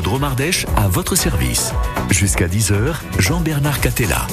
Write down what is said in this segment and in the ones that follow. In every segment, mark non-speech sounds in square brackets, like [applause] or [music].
Dromardèche à votre service. Jusqu'à 10h, Jean-Bernard Catella.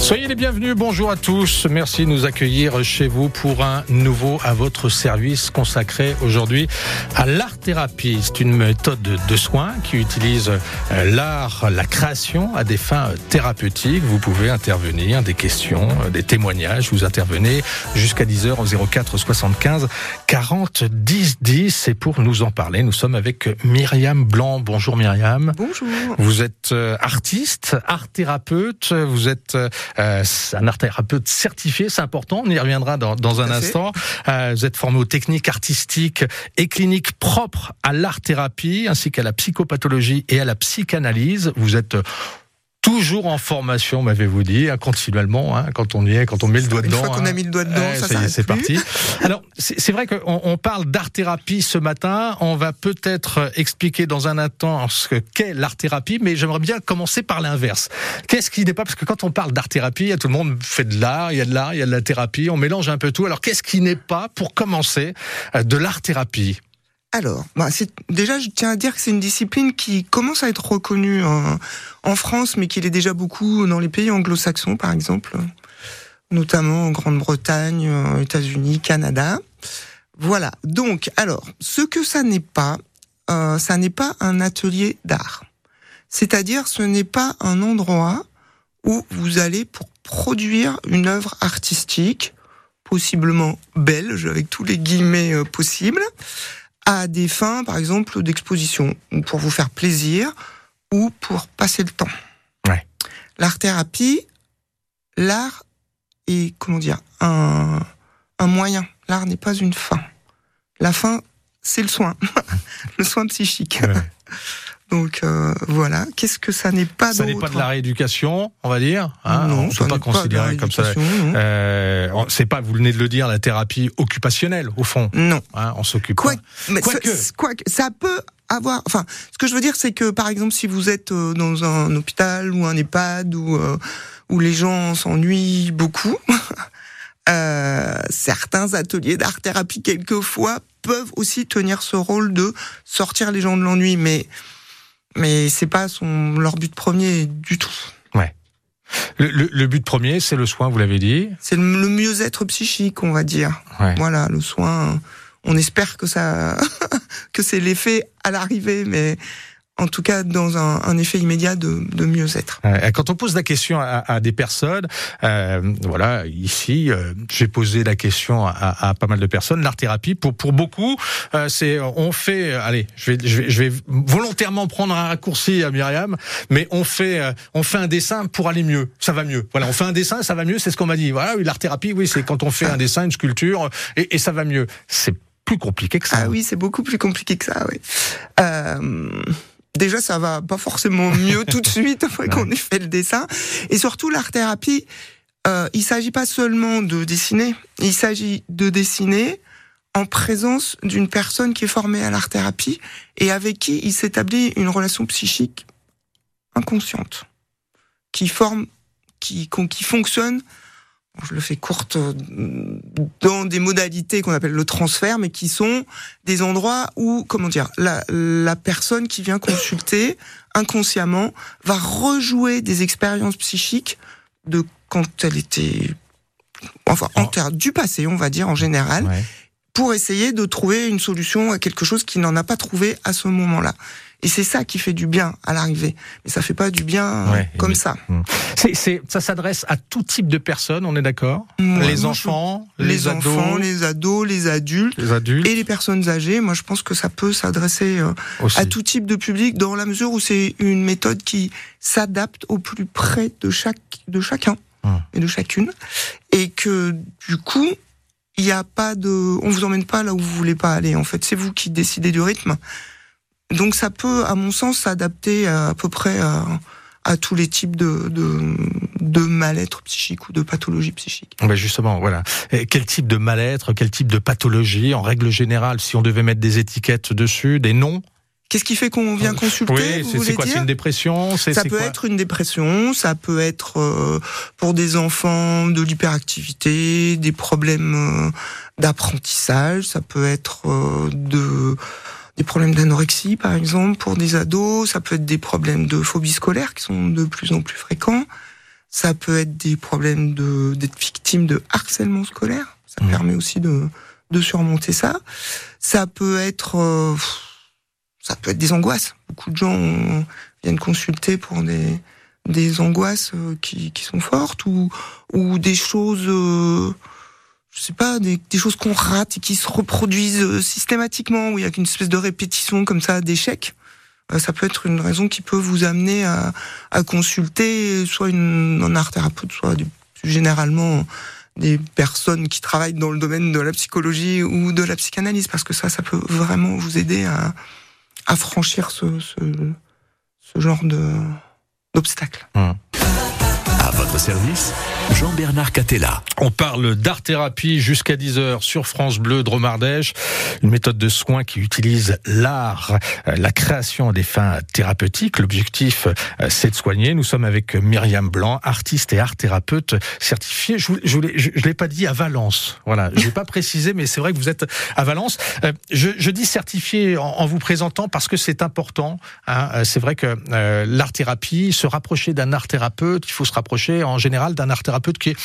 Soyez les bienvenus, bonjour à tous. Merci de nous accueillir chez vous pour un nouveau à votre service consacré aujourd'hui à l'art-thérapie. C'est une méthode de soins qui utilise euh, l'art, la création à des fins thérapeutiques. Vous pouvez intervenir, des questions, euh, des témoignages. Vous intervenez jusqu'à 10h au 04 75 40 10 10. Et pour nous en parler, nous sommes avec Myriam Blanc. Bonjour Myriam. Bonjour. Vous êtes euh, artiste, art-thérapeute. Vous êtes euh, un art thérapeute certifié, c'est important, on y reviendra dans, dans un instant. Euh, vous êtes formé aux techniques artistiques et cliniques propres à l'art thérapie, ainsi qu'à la psychopathologie et à la psychanalyse. Vous êtes toujours en formation, m'avez-vous dit, hein, continuellement, hein, quand on y est, quand on met le doigt dedans. Une fois qu'on a hein. mis le doigt dedans, ça, ça c'est parti. Alors, c'est vrai qu'on on parle d'art-thérapie ce matin. On va peut-être expliquer dans un instant ce qu'est l'art-thérapie, mais j'aimerais bien commencer par l'inverse. Qu'est-ce qui n'est pas Parce que quand on parle d'art-thérapie, tout le monde fait de l'art, il y a de l'art, il y a de la thérapie, on mélange un peu tout. Alors, qu'est-ce qui n'est pas, pour commencer, euh, de l'art-thérapie? Alors, bah, déjà, je tiens à dire que c'est une discipline qui commence à être reconnue en, en France, mais qui est déjà beaucoup dans les pays anglo-saxons, par exemple, notamment en Grande-Bretagne, États-Unis, Canada. Voilà. Donc, alors, ce que ça n'est pas, euh, ça n'est pas un atelier d'art. C'est-à-dire, ce n'est pas un endroit où vous allez pour produire une œuvre artistique, possiblement belge, avec tous les guillemets euh, possibles à des fins, par exemple, d'exposition, ou pour vous faire plaisir, ou pour passer le temps. Ouais. L'art-thérapie, l'art est, comment dire, un, un moyen. L'art n'est pas une fin. La fin, c'est le soin, [laughs] le soin psychique. Ouais. Donc euh, voilà, qu'est-ce que ça n'est pas Ça n'est pas de la rééducation, on va dire. Hein non, on ne peut pas considérer comme ça. Euh, c'est pas, vous venez de le dire, la thérapie occupationnelle au fond. Non, hein, on s'occupe. Quoi, pas. Mais quoi, ça, que. quoi que ça peut avoir. Enfin, ce que je veux dire, c'est que par exemple, si vous êtes euh, dans un hôpital ou un EHPAD où euh, où les gens s'ennuient beaucoup. [laughs] Euh, certains ateliers d'art thérapie quelquefois peuvent aussi tenir ce rôle de sortir les gens de l'ennui, mais mais c'est pas son leur but premier du tout. Ouais. Le, le, le but premier, c'est le soin, vous l'avez dit. C'est le, le mieux-être psychique, on va dire. Ouais. Voilà, le soin. On espère que ça, [laughs] que c'est l'effet à l'arrivée, mais en tout cas dans un, un effet immédiat de, de mieux-être. Quand on pose la question à, à des personnes, euh, voilà, ici, euh, j'ai posé la question à, à, pas mal de personnes. L'art thérapie, pour pour beaucoup, euh, c'est on fait, allez, je vais, je vais je vais volontairement prendre un raccourci à Myriam, mais on fait euh, on fait un dessin pour aller mieux, ça va mieux. Voilà, on fait un dessin, ça va mieux, c'est ce qu'on m'a dit. Voilà, l'art thérapie, oui, c'est quand on fait un dessin, une sculpture, et, et ça va mieux. C'est plus compliqué que ça. Ah oui, c'est beaucoup plus compliqué que ça, oui. Euh déjà ça va pas forcément mieux tout de [laughs] suite après qu'on ait fait le dessin. Et surtout l'art thérapie euh, il s'agit pas seulement de dessiner. Il s'agit de dessiner en présence d'une personne qui est formée à l'art thérapie et avec qui il s'établit une relation psychique inconsciente qui forme qui qui fonctionne je le fais courte dans des modalités qu'on appelle le transfert, mais qui sont des endroits où, comment dire, la, la personne qui vient consulter [coughs] inconsciemment va rejouer des expériences psychiques de quand elle était, enfin, en terre du passé, on va dire en général, Ouais. pour essayer de trouver une solution à quelque chose qu'il n'en a pas trouvé à ce moment-là. Et c'est ça qui fait du bien à l'arrivée. Mais ça fait pas du bien Ouais, comme ça. C'est, c'est, ça s'adresse à tout type de personnes, on est d'accord? Les enfants, je- les, les, ados, enfants, les ados, les adultes. les adultes et les personnes âgées. Moi, je pense que ça peut s'adresser euh, à tout type de public dans la mesure où c'est une méthode qui s'adapte au plus près de chaque de chacun Hum. et de chacune, et que du coup, il n'y a pas de, on vous emmène pas là où vous voulez pas aller. En fait, c'est vous qui décidez du rythme. Donc, ça peut, à mon sens, s'adapter à, à peu près à, à tous les types de de, de mal-être psychique ou de pathologie psychique. Ben justement, voilà. Et quel type de mal-être, quel type de pathologie, en règle générale, si on devait mettre des étiquettes dessus, des noms? Qu'est-ce qui fait qu'on vient consulter Oui, c'est, quoi C'est une dépression Ça peut quoi? être une dépression, ça peut être euh, pour des enfants de l'hyperactivité, des problèmes euh, d'apprentissage, ça peut être euh, de des problèmes d'anorexie, par exemple, pour des ados. Ça peut être des problèmes de phobie scolaire qui sont de plus en plus fréquents. Ça peut être des problèmes de d'être victime de harcèlement scolaire. Ça Mmh. permet aussi de de surmonter ça. Ça peut être euh, ça peut être des angoisses. Beaucoup de gens ont- viennent consulter pour des des angoisses euh, qui qui sont fortes ou ou des choses euh, je sais pas, des, choses qu'on rate et qui se reproduisent euh, systématiquement, où il y a une espèce de répétition comme ça d'échecs. Euh, ça peut être une raison qui peut vous amener à, consulter soit une, un art thérapeute, soit généralement des personnes qui travaillent dans le domaine de la psychologie ou de la psychanalyse, parce que ça, ça peut vraiment vous aider à, franchir ce, genre de d'obstacles. À votre service, Jean-Bernard Catella. On parle d'art-thérapie jusqu'à 10h sur France Bleu Dromardèche, une méthode de soins qui utilise l'art, euh, la création à des fins thérapeutiques. L'objectif, euh, c'est de soigner. Nous sommes avec Myriam Blanc, artiste et art-thérapeute certifiée. Je vous l'ai, pas dit à Valence. Voilà, je l'ai pas précisé, mais c'est vrai que vous êtes à Valence. Euh, je, je dis certifié en, vous présentant parce que c'est important. hein. C'est vrai que l'art-thérapie, se rapprocher d'un art-thérapeute, il faut se rapprocher en général d'un art-thérapeute qui est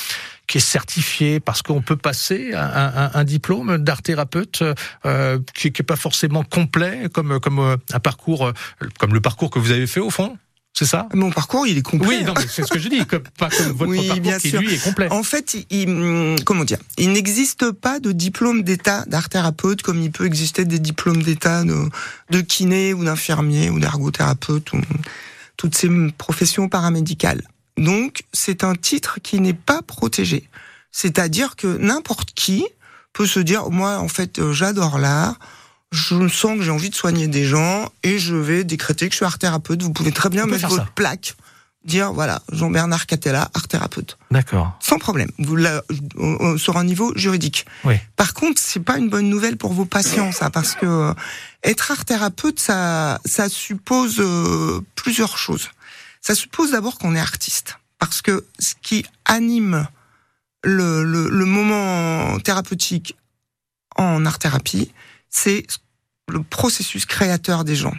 qui est certifié parce qu'on peut passer un, un- un diplôme d'art thérapeute euh, qui, qui est pas forcément complet comme comme euh, un parcours euh, comme le parcours que vous avez fait au fond c'est ça? Mon parcours, il est complet. oui c'est ce que je dis comme, pas comme votre Oui, parcours bien qui sûr. lui est complet En fait, il, hum, comment dire? Il n'existe pas de diplôme d'état d'art thérapeute comme il peut exister des diplômes d'état de, de kiné ou d'infirmier ou d'ergothérapeute ou toutes ces professions paramédicales. Donc, c'est un titre qui n'est pas protégé. C'est-à-dire que n'importe qui peut se dire, moi, en fait, euh, j'adore l'art, je sens que j'ai envie de soigner des gens et je vais décréter que je suis art thérapeute. Vous pouvez très bien On mettre votre ça. plaque, dire, voilà, Jean-Bernard Catella, art thérapeute d'accord sans problème, vous la- euh, euh, sur un niveau juridique. Oui. Par contre, c'est pas une bonne nouvelle pour vos patients, ça, parce que euh, être art thérapeute, ça, ça suppose euh, plusieurs choses. Ça suppose d'abord qu'on est artiste, parce que ce qui anime le, le, le moment thérapeutique en art thérapie, c'est le processus créateur des gens.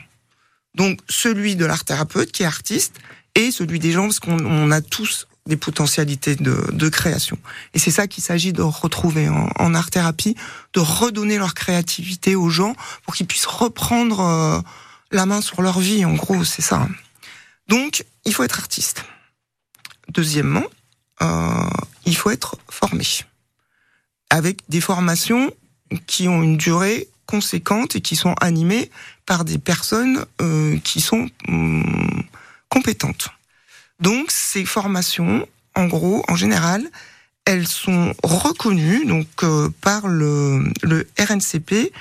Donc celui de l'art thérapeute qui est artiste et celui des gens parce qu'on on a tous des potentialités de, de création. Et c'est ça qu'il s'agit de retrouver en, en art thérapie, de redonner leur créativité aux gens pour qu'ils puissent reprendre euh, la main sur leur vie. En gros, c'est ça. Donc, il faut être artiste. Deuxièmement, euh, il faut être formé avec des formations qui ont une durée conséquente et qui sont animées par des personnes euh, qui sont hum, compétentes. Donc ces formations, en gros, en général, elles sont reconnues donc euh, par le, le RNCP,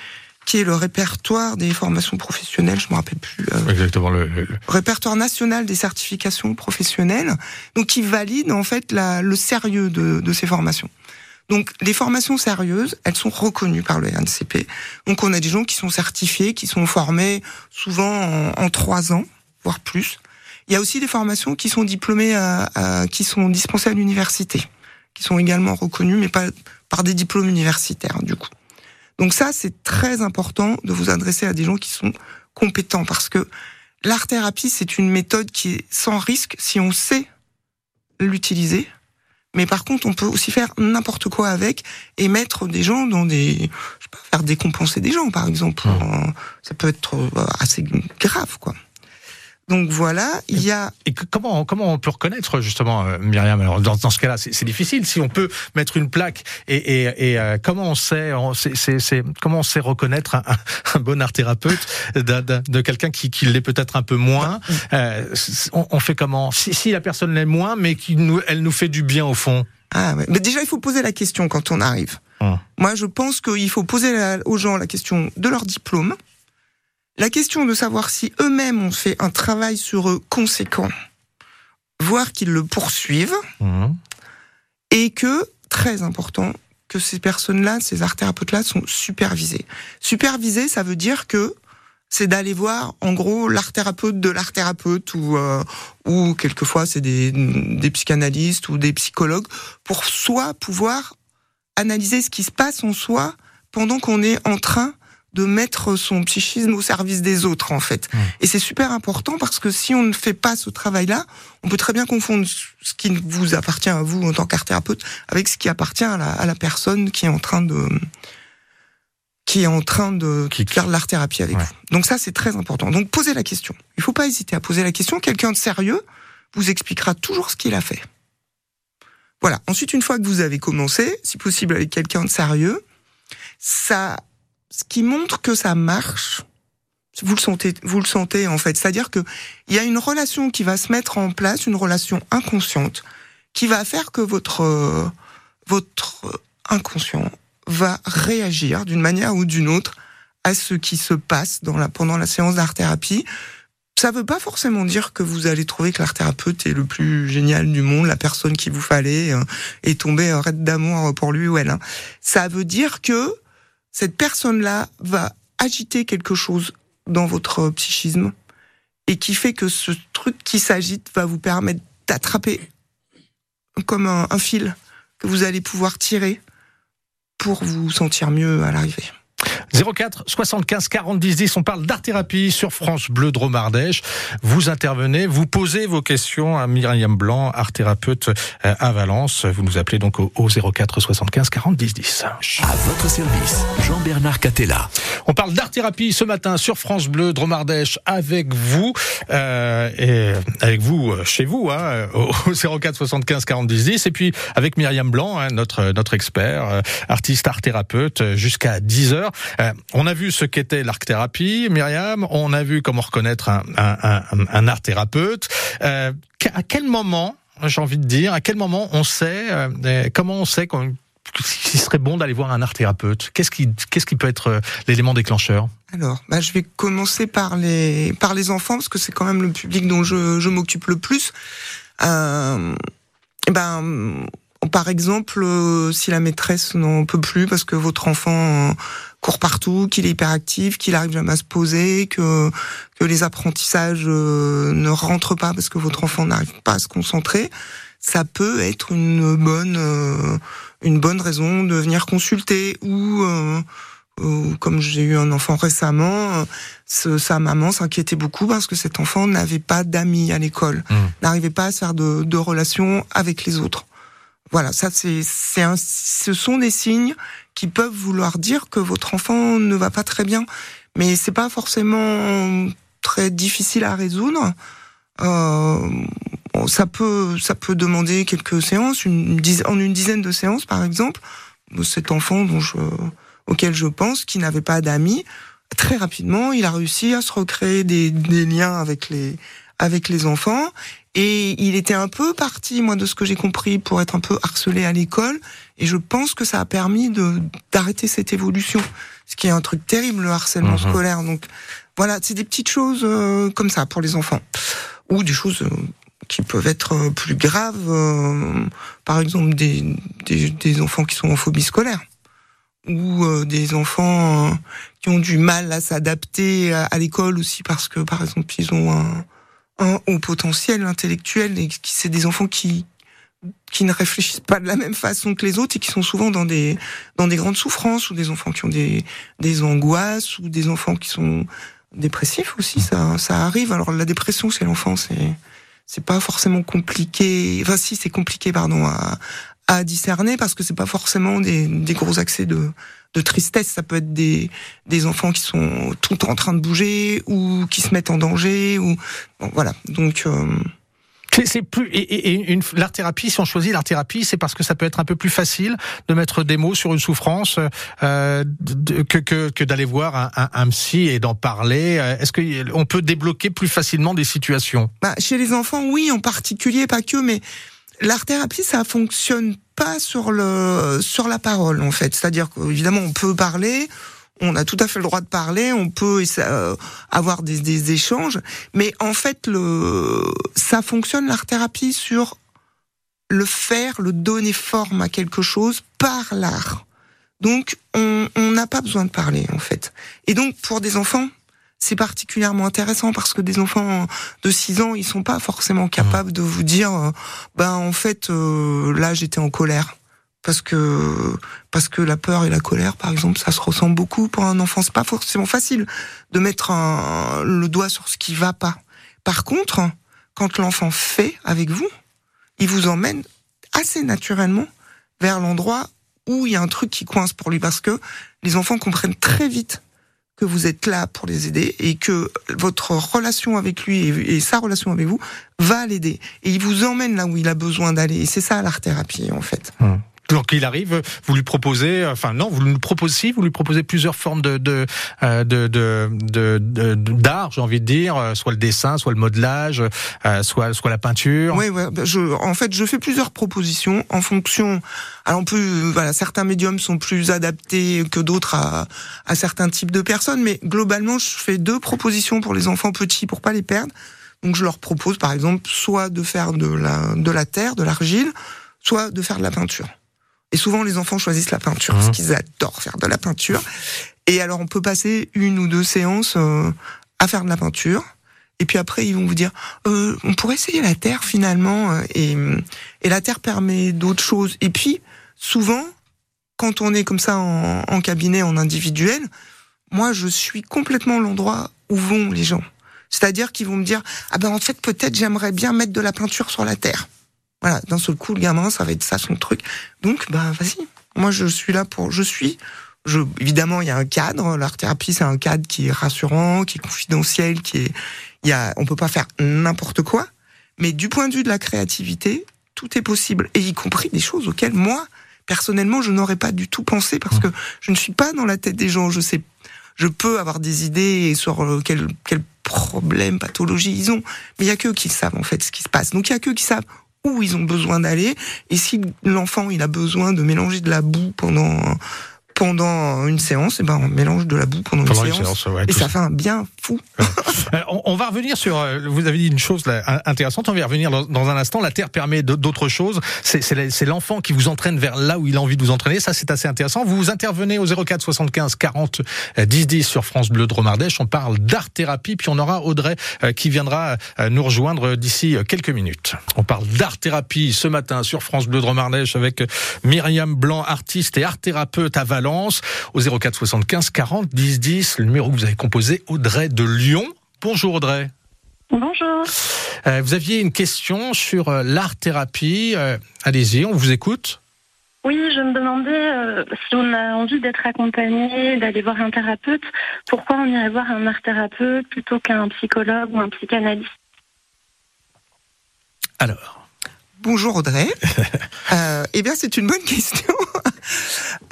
qui est le répertoire des formations professionnelles. Je me rappelle plus. euh, exactement le, le- répertoire national des certifications professionnelles, donc qui valide en fait la, le sérieux de, de ces formations. Donc les formations sérieuses, elles sont reconnues par le RNCP. Donc on a des gens qui sont certifiés, qui sont formés souvent en, en trois ans, voire plus. Il y a aussi des formations qui sont diplômées, à, à- qui sont dispensées à l'université, qui sont également reconnues, mais pas par des diplômes universitaires du coup. Donc ça, c'est très important de vous adresser à des gens qui sont compétents parce que l'art thérapie, c'est une méthode qui est sans risque si on sait l'utiliser. Mais par contre, on peut aussi faire n'importe quoi avec et mettre des gens dans des, je sais pas, faire décompenser des gens, par exemple. Mmh. Ça peut être euh, assez grave, quoi. Donc voilà, il y a Et comment comment on peut reconnaître justement euh, Myriam? Alors dans, dans ce cas-là c'est c'est difficile. Si on peut mettre une plaque et, et, et, euh, comment on sait on- c'est c'est- c'est- comment on sait reconnaître un, bon art thérapeute de quelqu'un qui, qui l'est peut-être un peu moins? Euh, c- on, on fait comment? Si, si la personne l'est moins mais qui nous elle nous fait du bien au fond. Ah ouais. Mais déjà, il faut poser la question quand on arrive. Hum. Moi, je pense qu'il faut poser la- aux gens la question de leur diplôme, la question de savoir si eux-mêmes ont fait un travail sur eux conséquent, voire qu'ils le poursuivent, Mhm. et que, très important, que ces personnes-là, ces art thérapeutes-là sont supervisés. Supervisés, ça veut dire que c'est d'aller voir, en gros, l'art thérapeute de l'art thérapeute ou euh, ou quelquefois c'est des, des psychanalystes ou des psychologues pour soi pouvoir analyser ce qui se passe en soi pendant qu'on est en train de mettre son psychisme au service des autres en fait. Mmh. Et c'est super important parce que si on ne fait pas ce travail-là, on peut très bien confondre ce qui vous appartient à vous en tant qu'art thérapeute avec ce qui appartient à la, à la personne qui est en train de qui est en train de Qui- faire l'art thérapie avec Ouais. vous. Donc ça c'est très important. Donc posez la question. Il faut pas hésiter à poser la question. Quelqu'un de sérieux vous expliquera toujours ce qu'il a fait. Voilà. Ensuite, une fois que vous avez commencé, si possible avec quelqu'un de sérieux, ça, ce qui montre que ça marche, vous le sentez, vous le sentez en fait. C'est-à-dire que il y a une relation qui va se mettre en place, une relation inconsciente, qui va faire que votre euh, votre inconscient va réagir d'une manière ou d'une autre à ce qui se passe pendant la séance d'art thérapie. Ça veut pas forcément dire que vous allez trouver que l'art thérapeute est le plus génial du monde, la personne qu'il vous fallait, euh, et tomber euh, raide d'amour pour lui ou elle. hein. Ça veut dire que cette personne-là va agiter quelque chose dans votre psychisme et qui fait que ce truc qui s'agite va vous permettre d'attraper comme un, un fil que vous allez pouvoir tirer pour vous sentir mieux à l'arrivée. 04 75 40 10 10. On parle d'art thérapie sur France Bleu Dromardèche. Vous intervenez, vous posez vos questions à Myriam Blanc, art thérapeute euh, à Valence. Vous nous appelez donc au 04 75 40 10 10. À votre service, Jean-Bernard Catella. On parle d'art thérapie ce matin sur France Bleu Dromardèche avec vous euh, et avec vous euh, chez vous hein, au au 04 75 40 10 10 et puis avec Myriam Blanc, hein, notre notre expert, euh, artiste art thérapeute euh, jusqu'à 10 heures. On a vu ce qu'était l'art thérapie, Myriam. On a vu comment reconnaître un un, un, art thérapeute. À quel moment, j'ai envie de dire, à quel moment on sait comment on sait qu'on qu'il serait bon d'aller voir un art thérapeute Qu'est-ce qui, qu'est-ce qui peut être euh, l'élément déclencheur? Alors, bah, je vais commencer par les par les enfants parce que c'est quand même le public dont je, je m'occupe le plus. Euh, ben, par exemple, euh, si la maîtresse n'en peut plus parce que votre enfant euh, court partout, qu'il est hyperactif, qu'il arrive jamais à se poser, que que les apprentissages ne rentrent pas parce que votre enfant n'arrive pas à se concentrer, ça peut être une bonne une bonne raison de venir consulter ou euh, comme j'ai eu un enfant récemment, euh, ce- sa maman s'inquiétait beaucoup parce que cet enfant n'avait pas d'amis à l'école, Mm. n'arrivait pas à se faire de, de relations avec les autres. Voilà, ça c'est c'est un, ce sont des signes qui peuvent vouloir dire que votre enfant ne va pas très bien, mais c'est pas forcément très difficile à résoudre. Euh, ça peut ça peut demander quelques séances, une dizaine, en une dizaine de séances par exemple. Cet enfant dont je auquel je pense, qui n'avait pas d'amis, très rapidement, il a réussi à se recréer des, des liens avec les avec les enfants et il était un peu parti, moi, de ce que j'ai compris, pour être un peu harcelé à l'école. Et je pense que ça a permis de d'arrêter cette évolution, ce qui est un truc terrible, le harcèlement Mhm. scolaire. Donc voilà, c'est des petites choses euh, comme ça pour les enfants, ou des choses euh, qui peuvent être euh, plus graves, euh, par exemple des, des des enfants qui sont en phobie scolaire ou euh, des enfants euh, qui ont du mal à s'adapter à, l'école aussi parce que par exemple ils ont un, un haut potentiel intellectuel et qui c'est des enfants qui qui ne réfléchissent pas de la même façon que les autres et qui sont souvent dans des dans des grandes souffrances ou des enfants qui ont des des angoisses ou des enfants qui sont dépressifs aussi ça ça arrive. Alors la dépression chez l'enfant c'est c'est pas forcément compliqué enfin si c'est compliqué pardon à à discerner parce que c'est pas forcément des, des gros accès de, de tristesse. Ça peut être des, des enfants qui sont tout en train de bouger ou qui se mettent en danger ou bon, voilà. Donc euh, C'est- plus et, une l'art thérapie. Si on choisit l'art thérapie, c'est parce que ça peut être un peu plus facile de mettre des mots sur une souffrance euh, que que, que d'aller voir un, un, psy et d'en parler. Euh, Est-ce que on peut débloquer plus facilement des situations? Bah, chez les enfants, oui, en particulier, pas que, mais l'art thérapie, ça fonctionne pas sur le sur la parole en fait. C'est-à-dire qu'évidemment, on peut parler. On a tout à fait le droit de parler, on peut euh, avoir des, des échanges, mais en fait, le, ça fonctionne l'art thérapie sur le faire, le donner forme à quelque chose par l'art. Donc, on n'a pas besoin de parler, en fait. Et donc, pour des enfants, c'est particulièrement intéressant parce que des enfants de 6 ans, ils sont pas forcément capables de vous dire, euh, ben en fait, euh, là, j'étais en colère parce que parce que la peur et la colère, par exemple, ça se ressent beaucoup pour un enfant. C'est pas forcément facile de mettre le doigt sur ce qui va pas. Par contre, quand l'enfant fait avec vous, il vous emmène assez naturellement vers l'endroit où il y a un truc qui coince pour lui, parce que les enfants comprennent très vite que vous êtes là pour les aider et que votre relation avec lui et, sa relation avec vous va l'aider. Et il vous emmène là où il a besoin d'aller. Et c'est ça l'art thérapie en fait. Hum. Donc il arrive, vous lui proposez, enfin non, vous lui proposez, vous lui proposez plusieurs formes de de euh, d'art, j'ai envie de dire, euh, soit le dessin, soit le modelage, euh, soit soit la peinture. Oui, bah, je, en fait, je fais plusieurs propositions en fonction. Alors voilà, certains médiums sont plus adaptés que d'autres à à certains types de personnes, mais globalement, je fais deux propositions pour les enfants petits pour pas les perdre. Donc je leur propose, par exemple, soit de faire de la de la terre, de l'argile, soit de faire de la peinture. Et souvent, les enfants choisissent la peinture, parce mmh. qu'ils adorent faire de la peinture. Et alors, on peut passer une ou deux séances euh, à faire de la peinture. Et puis après, ils vont vous dire, euh, on pourrait essayer la terre finalement. Euh, et, et la terre permet d'autres choses. Et puis, souvent, quand on est comme ça en, en cabinet, en individuel, moi, je suis complètement l'endroit où vont les gens. C'est-à-dire qu'ils vont me dire, ah ben en fait, peut-être j'aimerais bien mettre de la peinture sur la terre. Voilà, d'un seul coup, le gamin, ça va être ça son truc. Donc, bah, vas-y. Moi, je suis là pour, je suis, je, évidemment, il y a un cadre. L'art thérapie, c'est un cadre qui est rassurant, qui est confidentiel, qui est, il y a, on peut pas faire n'importe quoi. Mais du point de vue de la créativité, tout est possible. Et y compris des choses auxquelles moi, personnellement, je n'aurais pas du tout pensé parce que je ne suis pas dans la tête des gens. Je sais, je peux avoir des idées sur euh, quel, quel problème, pathologie ils ont. Mais il y a que qui savent, en fait, ce qui se passe. Donc il y a que qui savent où ils ont besoin d'aller. Et si l'enfant il a besoin de mélanger de la boue pendant pendant une séance, et eh ben on mélange de la boue pendant, une, séance, et ça fait un bien fou. [laughs] Euh, on, va revenir sur. Euh, vous avez dit une chose là, intéressante. On va y revenir dans, un instant. La terre permet d'autres choses. C'est l'enfant qui vous entraîne vers là où il a envie de vous entraîner. Ça, c'est assez intéressant. Vous intervenez au 04 75 40 10 10 sur France Bleu de Romardèche. On parle d'art thérapie, puis on aura Audrey euh, qui viendra nous rejoindre d'ici quelques minutes. On parle d'art thérapie ce matin sur France Bleu de Romardèche avec Myriam Blanc, artiste et art thérapeute à Valence au 04 75 40 10 10. Le numéro que vous avez composé, Audrey de Lyon. Bonjour Audrey. Bonjour. Euh, vous aviez une question sur euh, l'art-thérapie. Euh, allez-y, on vous écoute. Oui, je me demandais si on a envie d'être accompagné, d'aller voir un thérapeute, pourquoi on irait voir un art-thérapeute plutôt qu'un psychologue ou un psychanalyste? Alors. Bonjour Audrey. [laughs] eh bien, c'est une bonne question.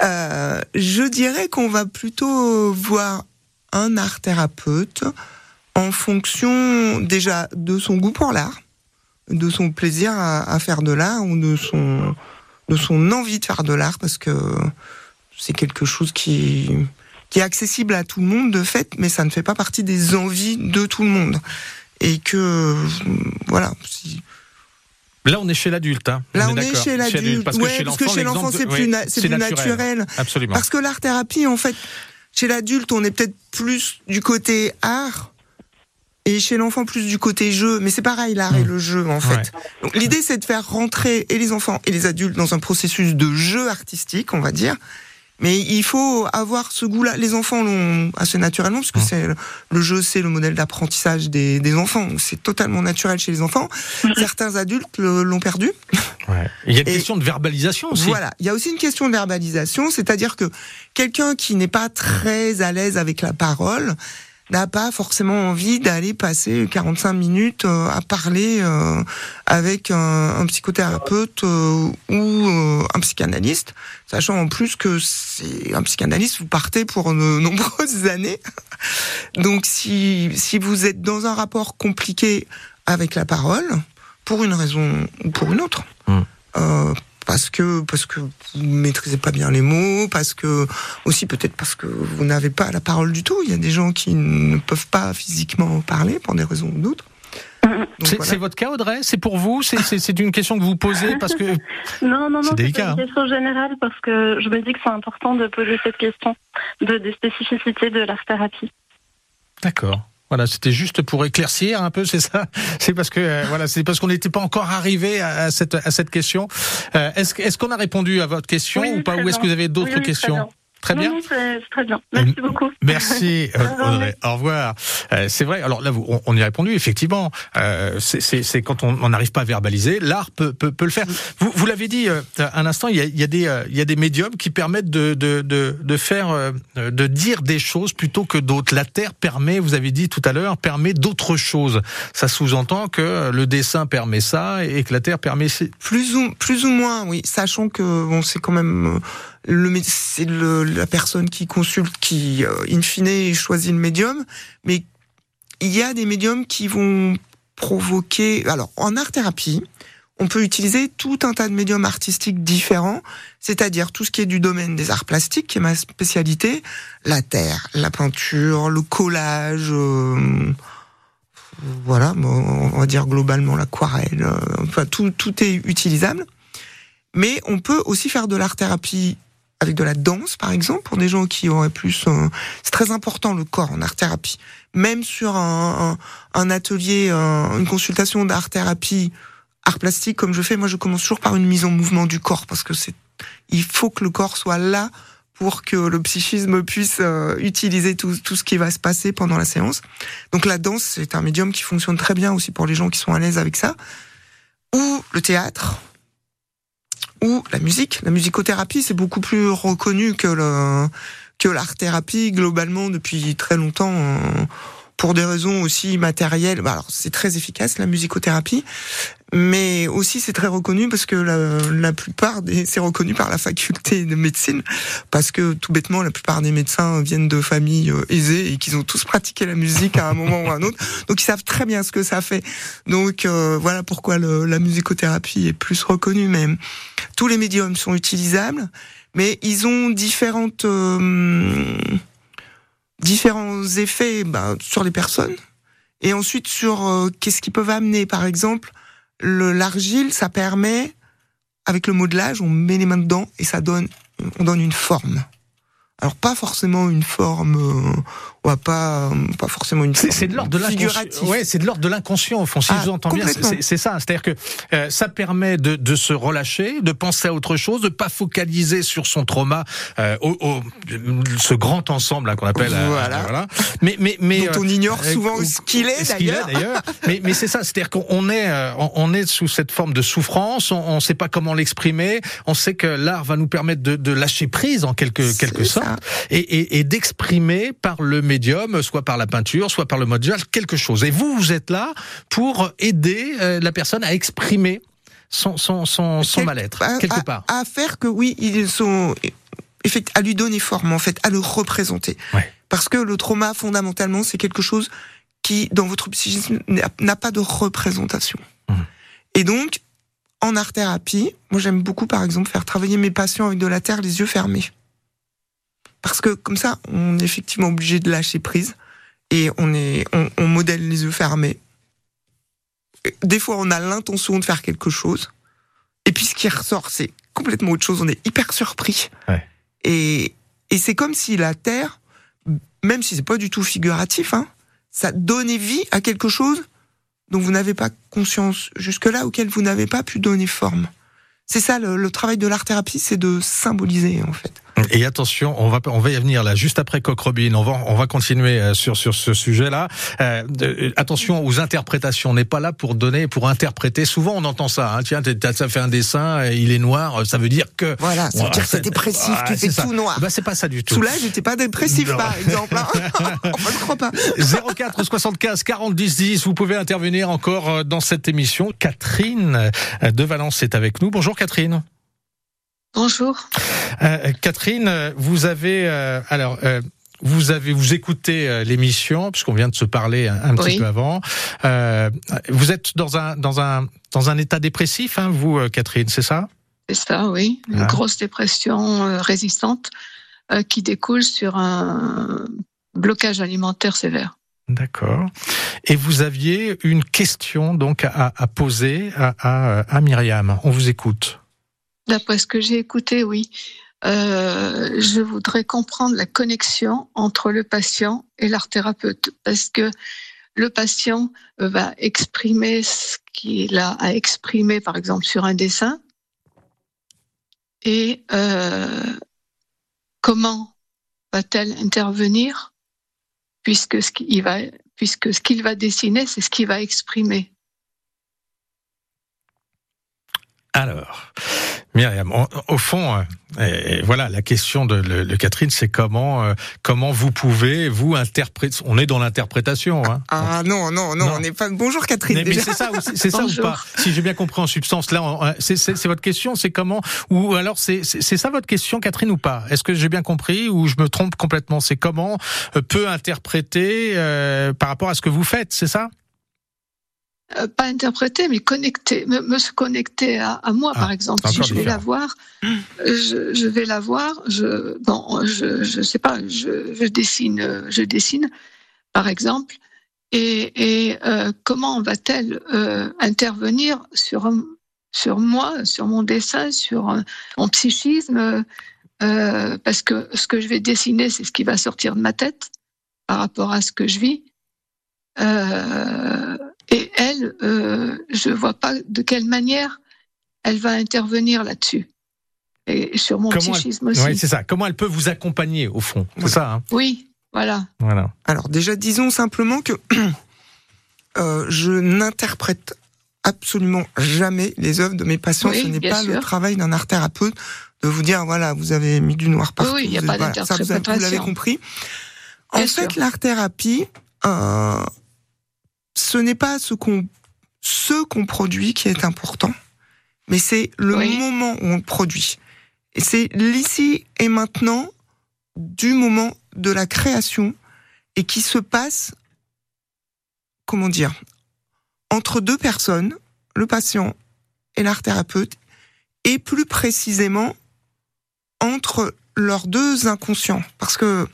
[laughs] je dirais qu'on va plutôt voir un art thérapeute en fonction déjà de son goût pour l'art, de son plaisir à, faire de l'art ou de son, de son envie de faire de l'art parce que c'est quelque chose qui, qui est accessible à tout le monde de fait, mais ça ne fait pas partie des envies de tout le monde. Et que, voilà. Là, on est chez l'adulte. Hein. Là, on, est, chez l'adulte. Parce, que chez l'enfant, c'est plus, plus, naturel. Absolument. Parce que l'art thérapie, en fait, chez l'adulte, on est peut-être plus du côté art et chez l'enfant plus du côté jeu, mais c'est pareil l'art et hmm. le jeu en fait. L'idée c'est de faire rentrer et les enfants et les adultes dans un processus de jeu artistique, on va dire. Mais il faut avoir ce goût-là. Les enfants l'ont assez naturellement, parce que hmm. c'est le jeu, c'est le modèle d'apprentissage des, des enfants. C'est totalement naturel chez les enfants. Certains adultes l'ont perdu. [laughs] Ouais. Il y a une question de verbalisation aussi. Voilà, il y a aussi une question de verbalisation, c'est-à-dire que quelqu'un qui n'est pas très à l'aise avec la parole, n'a pas forcément envie d'aller passer 45 minutes euh, à parler euh, avec un, psychothérapeute euh, ou un psychanalyste, sachant en plus que c'est un psychanalyste, vous partez pour de [laughs] nombreuses années. Donc si, si vous êtes dans un rapport compliqué avec la parole, pour une raison ou pour une autre, mmh parce que parce que vous maîtrisez pas bien les mots, parce que aussi peut-être parce que vous n'avez pas la parole du tout. Il y a des gens qui ne peuvent pas physiquement parler pour des raisons ou d'autres. C'est votre cas, Audrey? C'est pour vous? C'est une question que vous posez parce que [laughs] non, non, non, c'est une hein. question générale parce que je me dis que c'est important de poser cette question de des spécificités de l'art thérapie. D'accord. Voilà, c'était juste pour éclaircir un peu, c'est ça. [laughs] C'est parce que euh, voilà, c'est parce qu'on n'était pas encore arrivé à, cette à cette question. Euh, est-ce est-ce qu'on a répondu à votre question ou pas Ou est-ce que vous avez d'autres questions? Très bien. c'est très bien. Merci beaucoup. Merci [laughs] Audrey. Au revoir. Euh, c'est vrai. Alors là, on, y a répondu. Effectivement, euh, c'est quand on n'arrive pas à verbaliser, l'art peut, peut, peut, le faire. Vous, vous l'avez dit euh, un instant. Il y a, il y a des il y a des médiums qui permettent de de de, de faire de dire des choses plutôt que d'autres. La terre permet, vous avez dit tout à l'heure, permet d'autres choses. Ça sous-entend que le dessin permet ça et que la terre permet plus ou plus ou moins. Oui, sachant que bon, c'est quand même le c'est la personne qui consulte qui, euh, in fine, choisit le médium. Mais il y a des médiums qui vont provoquer. Alors, en art thérapie, on peut utiliser tout un tas de médiums artistiques différents, c'est-à-dire tout ce qui est du domaine des arts plastiques, qui est ma spécialité, la terre, la peinture, le collage. Euh, voilà, on va dire globalement l'aquarelle, euh, enfin tout, tout est utilisable. Mais on peut aussi faire de l'art thérapie avec de la danse, par exemple, pour des gens qui auraient plus... Euh, c'est très important, le corps en art-thérapie. Même sur un, un, atelier, une consultation d'art-thérapie, art plastique, comme je fais, moi je commence toujours par une mise en mouvement du corps, parce que c'est... Il faut que le corps soit là pour que le psychisme puisse euh, utiliser tout, tout ce qui va se passer pendant la séance. Donc la danse, c'est un médium qui fonctionne très bien aussi pour les gens qui sont à l'aise avec ça. Ou le théâtre, ou la musique. La musicothérapie, c'est beaucoup plus reconnu que le que l'art thérapie globalement depuis très longtemps pour des raisons aussi matérielles. Bah, alors c'est très efficace la musicothérapie, mais aussi c'est très reconnu parce que la, la plupart c'est reconnu par la faculté de médecine parce que tout bêtement la plupart des médecins viennent de familles euh, aisées et qu'ils ont tous pratiqué la musique à un moment ou à un autre, donc ils savent très bien ce que ça fait. Donc euh, voilà pourquoi le, la musicothérapie est plus reconnue. Mais tous les médiums sont utilisables, mais ils ont différentes euh, différents effets bah, sur les personnes et ensuite sur euh, qu'est-ce qu'ils peuvent amener. Par exemple, le l'argile, ça permet, avec le modelage, on met les mains dedans et ça donne, on donne une forme. Alors pas forcément une forme, euh, on va pas, pas forcément une. C'est de l'ordre de l'inconscient. Ouais, c'est de l'ordre de l'inconscient au fond. Si ah, je vous entends bien, c'est ça. C'est-à-dire que euh, ça permet de, de, se relâcher, de penser à autre chose, de pas focaliser sur son trauma, euh, au, au, ce grand ensemble hein, qu'on appelle. Euh, voilà. Mais mais mais dont on ignore souvent ce qu'il est d'ailleurs. [laughs] mais mais c'est ça. C'est-à-dire qu'on est on est sous cette forme de souffrance. On ne sait pas comment l'exprimer. On sait que l'art va nous permettre de, de lâcher prise en quelque quelque sorte et, et, et d'exprimer par le médium, soit par la peinture, soit par le module, quelque chose. Et vous, vous êtes là pour aider euh, la personne à exprimer son, son, son, son mal-être, quelque part. À faire que, oui, ils sont à lui donner forme, en fait, à le représenter. Parce que le trauma, fondamentalement, c'est quelque chose qui, dans votre psychisme, n'a pas de représentation. Mmh. Et donc, en art-thérapie, moi j'aime beaucoup, par exemple, faire travailler mes patients avec de la terre les yeux fermés. Parce que comme ça, on est effectivement obligé de lâcher prise et on est, on, modèle les yeux fermés. Des fois, on a l'intention de faire quelque chose et puis ce qui ressort, c'est complètement autre chose. On est hyper surpris. Et, et c'est comme si la Terre, même si c'est pas du tout figuratif, hein, ça donnait vie à quelque chose dont vous n'avez pas conscience jusque-là, auquel vous n'avez pas pu donner forme. C'est ça le, le travail de l'art-thérapie, c'est de symboliser en fait. Et attention, on va on va y venir là juste après Coq Robin. On va on va continuer euh, sur sur ce sujet-là. Euh, euh, attention aux interprétations. On n'est pas là pour donner pour interpréter. Souvent on entend ça. Hein. Tiens, ça fait un dessin, il est noir, ça veut dire que voilà, ça veut dire que c'est dépressif, tu fais tout noir. Bah c'est pas ça du tout. Soulage, j'étais pas dépressif par exemple. Hein. enfin, je crois pas. 04 75 40 10 10. Vous pouvez intervenir encore dans cette émission. Catherine de Valence est avec nous. Bonjour Catherine. Bonjour. Euh, Catherine, vous avez euh, alors euh, vous avez vous écoutez l'émission puisqu'on vient de se parler un, petit peu avant. vous êtes dans un dans un dans un état dépressif, hein, vous, Catherine, c'est ça? C'est ça, oui. Une ah. grosse dépression résistante qui découle sur un blocage alimentaire sévère. D'accord. Et vous aviez une question donc à, à poser à, à, à Myriam. On vous écoute. D'après ce que j'ai écouté, oui. euh, je voudrais comprendre la connexion entre le patient et l'art thérapeute parce que le patient va exprimer ce qu'il a à exprimer, par exemple sur un dessin, et euh, comment va-t-elle intervenir puisque ce qu'il va, puisque ce qu'il va dessiner, c'est ce qu'il va exprimer? Alors, Myriam, au fond, euh, voilà, la question de, Catherine, c'est comment euh, comment vous pouvez vous interpréter. On est dans l'interprétation. Hein. Ah non, non, non, on n'est pas. Bonjour Catherine. Mais, c'est ça, c'est ça ou pas? Si j'ai bien compris en substance, là, c'est votre question, c'est comment Ou alors c'est ça votre question, Catherine, ou pas? Est-ce que j'ai bien compris ou je me trompe complètement? C'est comment euh, peut interpréter par rapport à ce que vous faites, c'est ça? Euh, pas interpréter, mais connecter, me, se connecter à, moi, ah, par exemple. Si je vais la voir, je, vais la voir. Je, bon, je, je sais pas, je, dessine, je dessine, par exemple. Et, et euh, comment va-t-elle euh, intervenir sur sur moi, sur mon dessin, sur mon psychisme Parce que ce que je vais dessiner, c'est ce qui va sortir de ma tête par rapport à ce que je vis. Euh, et elle, euh, je ne vois pas de quelle manière elle va intervenir là-dessus. Et sur mon psychisme aussi. Oui, c'est ça. Comment elle peut vous accompagner, au fond C'est ça hein Oui, voilà. voilà. Alors, déjà, disons simplement que [clears throat] euh, je n'interprète absolument jamais les œuvres de mes patients. Ce n'est pas le travail d'un art thérapeute de vous dire, voilà, vous avez mis du noir partout. Oui, il n'y a pas d'interprétation. Vous, l'avez compris. En fait, l'art thérapie, euh, ce n'est pas ce qu'on ce qu'on produit qui est important, mais c'est le moment où on le produit. Et c'est l'ici et maintenant du moment de la création et qui se passe, comment dire, entre deux personnes, le patient et l'art thérapeute, et plus précisément entre leurs deux inconscients. Parce que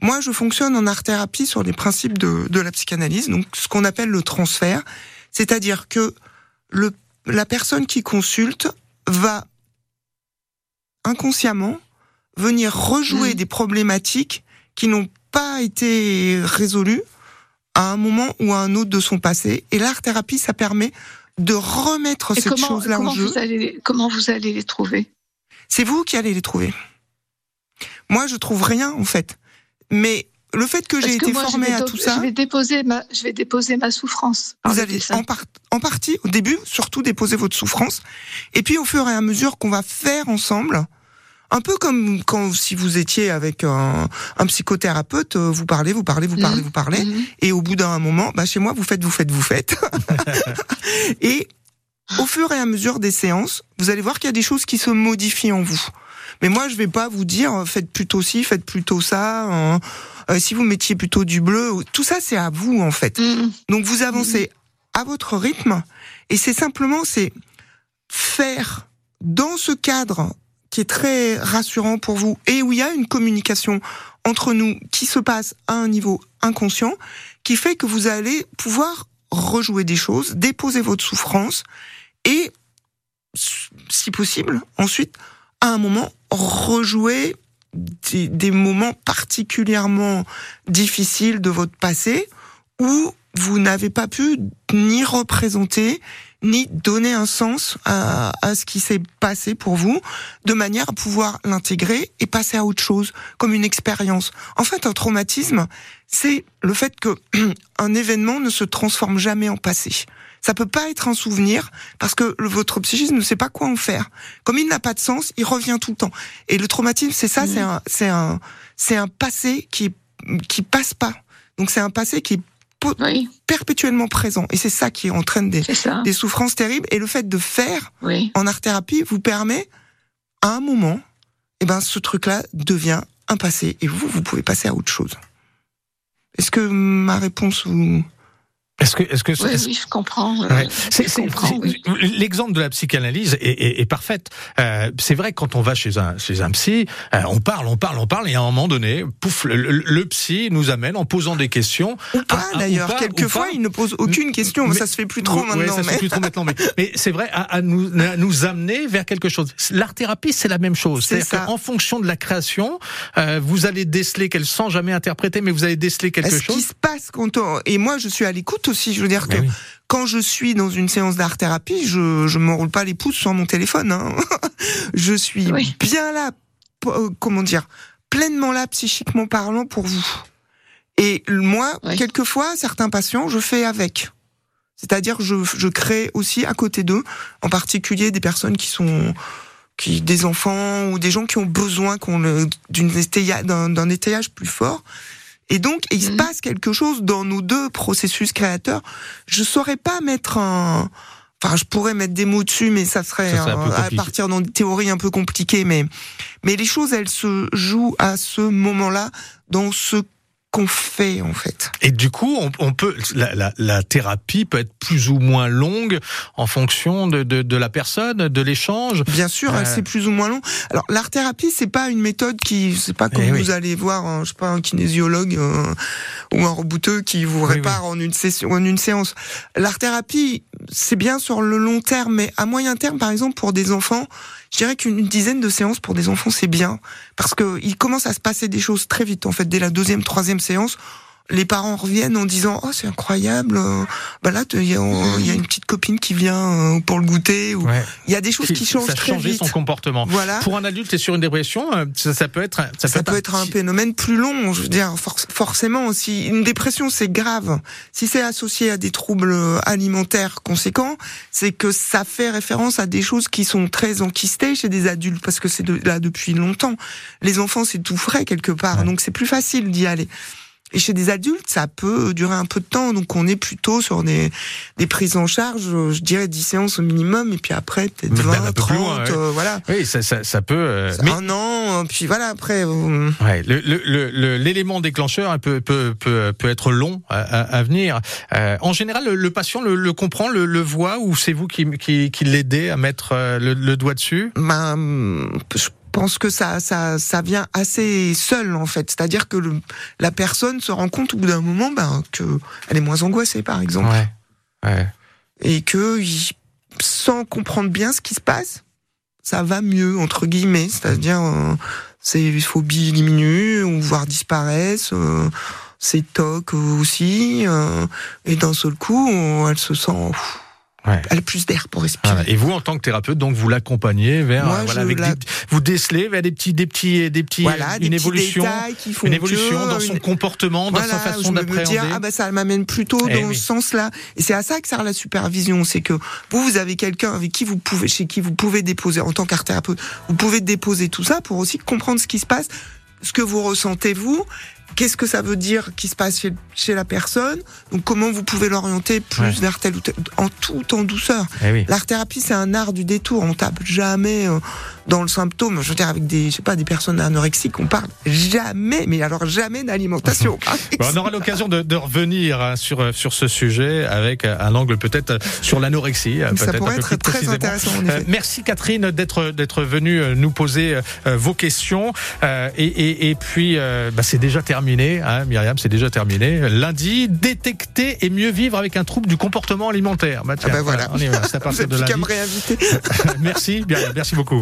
moi, je fonctionne en art-thérapie sur les principes de, de la psychanalyse, donc ce qu'on appelle le transfert, c'est-à-dire que le, la personne qui consulte va inconsciemment venir rejouer mmh. des problématiques qui n'ont pas été résolues à un moment ou à un autre de son passé. Et l'art-thérapie, ça permet de remettre cette chose-là en jeu. comment vous allez les trouver? C'est vous qui allez les trouver. Moi, je trouve rien, en fait. Mais le fait que j'ai été formée à tout ça, je vais déposer ma, je vais déposer ma souffrance. Vous allez en, en, partie, au début, surtout déposer votre souffrance, et puis au fur et à mesure qu'on va faire ensemble, un peu comme quand si vous étiez avec un, un psychothérapeute, euh, vous parlez, vous parlez, vous parlez, mmh. vous parlez, mmh. et au bout d'un moment, bah chez moi, vous faites, vous faites, vous faites, [laughs] et au fur et à mesure des séances, vous allez voir qu'il y a des choses qui se modifient en vous. Mais moi, je vais pas vous dire euh, faites plutôt ci, faites plutôt ça. Hein. Euh, si vous mettiez plutôt du bleu, tout ça, c'est à vous en fait. Mm. Donc vous avancez à votre rythme, et c'est simplement c'est faire dans ce cadre qui est très rassurant pour vous et où il y a une communication entre nous qui se passe à un niveau inconscient, qui fait que vous allez pouvoir rejouer des choses, déposer votre souffrance et, si possible, ensuite à un moment, rejouer des, moments particulièrement difficiles de votre passé où vous n'avez pas pu ni représenter ni donner un sens à, à ce qui s'est passé pour vous, de manière à pouvoir l'intégrer et passer à autre chose, comme une expérience. En fait, un traumatisme, c'est le fait que [clears throat] un événement ne se transforme jamais en passé. Ça peut pas être un souvenir parce que votre psychisme ne sait pas quoi en faire. Comme il n'a pas de sens, il revient tout le temps. Et le traumatisme, c'est ça, c'est un, c'est un, c'est un passé qui qui passe pas. Donc c'est un passé qui est perpétuellement présent. Et c'est ça qui entraîne des, des souffrances terribles. Et le fait de faire en art thérapie vous permet, à un moment, eh ben, ce truc-là devient un passé. Et vous, vous pouvez passer à autre chose. Est-ce que ma réponse vous... Est-ce que, est-ce que oui, oui, je comprends. Euh, ouais. L'exemple de la psychanalyse est, est, est parfaite. Euh, c'est vrai que quand on va chez un chez un psy, euh, on parle, on parle, on parle, et à un moment donné, pouf, le, le psy nous amène en posant des questions. Ou pas d'ailleurs. Quelquefois, il ne pose aucune question. Mais, ça se fait plus trop maintenant. ça mais... se fait plus trop maintenant. Mais, [laughs] mais c'est vrai à, à, nous, à nous amener vers quelque chose. L'art thérapie, c'est la même chose. C'est-à-dire qu'en fonction de la création, euh, vous allez déceler qu'elle sans jamais interpréter, mais vous allez déceler quelque chose. Ce qui se passe quand on... et moi je suis à l'écoute aussi. Je veux dire que quand je suis dans une séance d'art thérapie, je je m'enroule pas les pouces sur mon téléphone. Hein. [laughs] je suis bien là, euh, comment dire, pleinement là psychiquement parlant pour vous. Et moi, quelquefois, certains patients, je fais avec. C'est-à-dire, je, je crée aussi à côté d'eux, en particulier des personnes qui sont qui des enfants ou des gens qui ont besoin qu'on d'un étayage plus fort. Et donc, il se mhm. passe quelque chose dans nos deux processus créateurs. Je saurais pas mettre un, enfin, je pourrais mettre des mots dessus, mais ça serait, à partir dans des théories un peu compliquées. Mais, mais les choses, elles se jouent à ce moment-là, dans ce qu'on fait en fait. Et du coup, on, on peut la, la, la, thérapie peut être plus ou moins longue en fonction de, de, de la personne, de l'échange. Bien sûr, euh... c'est plus ou moins long. Alors l'art thérapie, c'est pas une méthode qui, c'est pas comme eh vous allez voir, un, je sais pas, un kinésiologue euh, ou un rebouteux qui vous répare en une session, en une séance. L'art thérapie, c'est bien sur le long terme, mais à moyen terme, par exemple, pour des enfants, je dirais qu'une dizaine de séances pour des enfants, c'est bien. Parce que il commence à se passer des choses très vite. En fait, dès la deuxième, troisième séance, les parents reviennent en disant oh c'est incroyable euh, bah là il y, a une petite copine qui vient euh, pour le goûter ou il y a des choses qui, changent ça très vite son comportement. Voilà. Pour un adulte et sur une dépression euh, ça, ça peut être ça, ça peut, être, un phénomène plus long je veux dire forcément aussi une dépression c'est grave. Si c'est associé à des troubles alimentaires conséquents c'est que ça fait référence à des choses qui sont très enquistées chez des adultes parce que c'est de, là depuis longtemps. Les enfants c'est tout frais quelque part. Donc c'est plus facile d'y aller et chez des adultes, ça peut durer un peu de temps, donc on est plutôt sur des, des prises en charge, je dirais 10 séances au minimum, et puis après peut-être 20, 30, loin, ouais. euh, voilà. Oui, ça, ça, ça peut... Euh, mais... Un an, puis voilà, après... Euh... Ouais, l'élément le, le, déclencheur peut, peut, peut, peut être long à, à venir. Euh, en général, le, le patient le, le comprend, le, le voit, ou c'est vous qui, qui, qui l'aidez à mettre euh, le, doigt dessus? Ben, je pense que ça, ça, ça vient assez seul en fait. C'est-à-dire que le, la personne se rend compte au bout d'un moment ben, que elle est moins angoissée, par exemple, ouais. Ouais. et que sans comprendre bien ce qui se passe, ça va mieux entre guillemets. C'est-à-dire euh, ses phobies diminuent ou voire disparaissent. Euh, ses tocs aussi, euh, et d'un seul coup, elle se sent Ouais. Elle a plus d'air pour respirer. Voilà. Et vous, en tant que thérapeute, donc vous l'accompagnez vers, Moi, voilà, avec la... des, vous décelez vers des petits, des petits, des petits, voilà, une des évolution, une évolution que, dans son comportement, dans sa façon d'appréhender. Ah bah ça m'amène plutôt eh dans oui. ce sens-là. Et c'est à ça que sert la supervision, c'est que vous, vous avez quelqu'un avec qui vous pouvez, chez qui vous pouvez déposer en tant qu'art thérapeute, vous pouvez déposer tout ça pour aussi comprendre ce qui se passe, ce que vous ressentez vous, qu'est-ce que ça veut dire qui se passe chez, chez la personne, donc comment vous pouvez l'orienter plus ouais. vers tel ou tel, en tout en douceur. Eh oui. L'art thérapie, c'est un art du détour. On tape jamais euh, dans le symptôme. Je veux dire, avec des, je sais pas, des personnes anorexiques, on parle jamais, mais alors jamais d'alimentation. [laughs] bon, on aura l'occasion de, de, revenir hein, sur euh, sur ce sujet avec un angle peut-être euh, sur l'anorexie. Ça pourrait être très intéressant. En effet. Euh, merci Catherine d'être d'être venue nous poser euh, vos questions euh, et, et, et puis bah, c'est déjà terminé, hein, Myriam, c'est déjà terminé. Lundi, détecter et mieux vivre avec un trouble du comportement alimentaire. Bah, tiens, ah voilà. voilà. On à partir [laughs] de lundi. [laughs] merci, bien, merci beaucoup.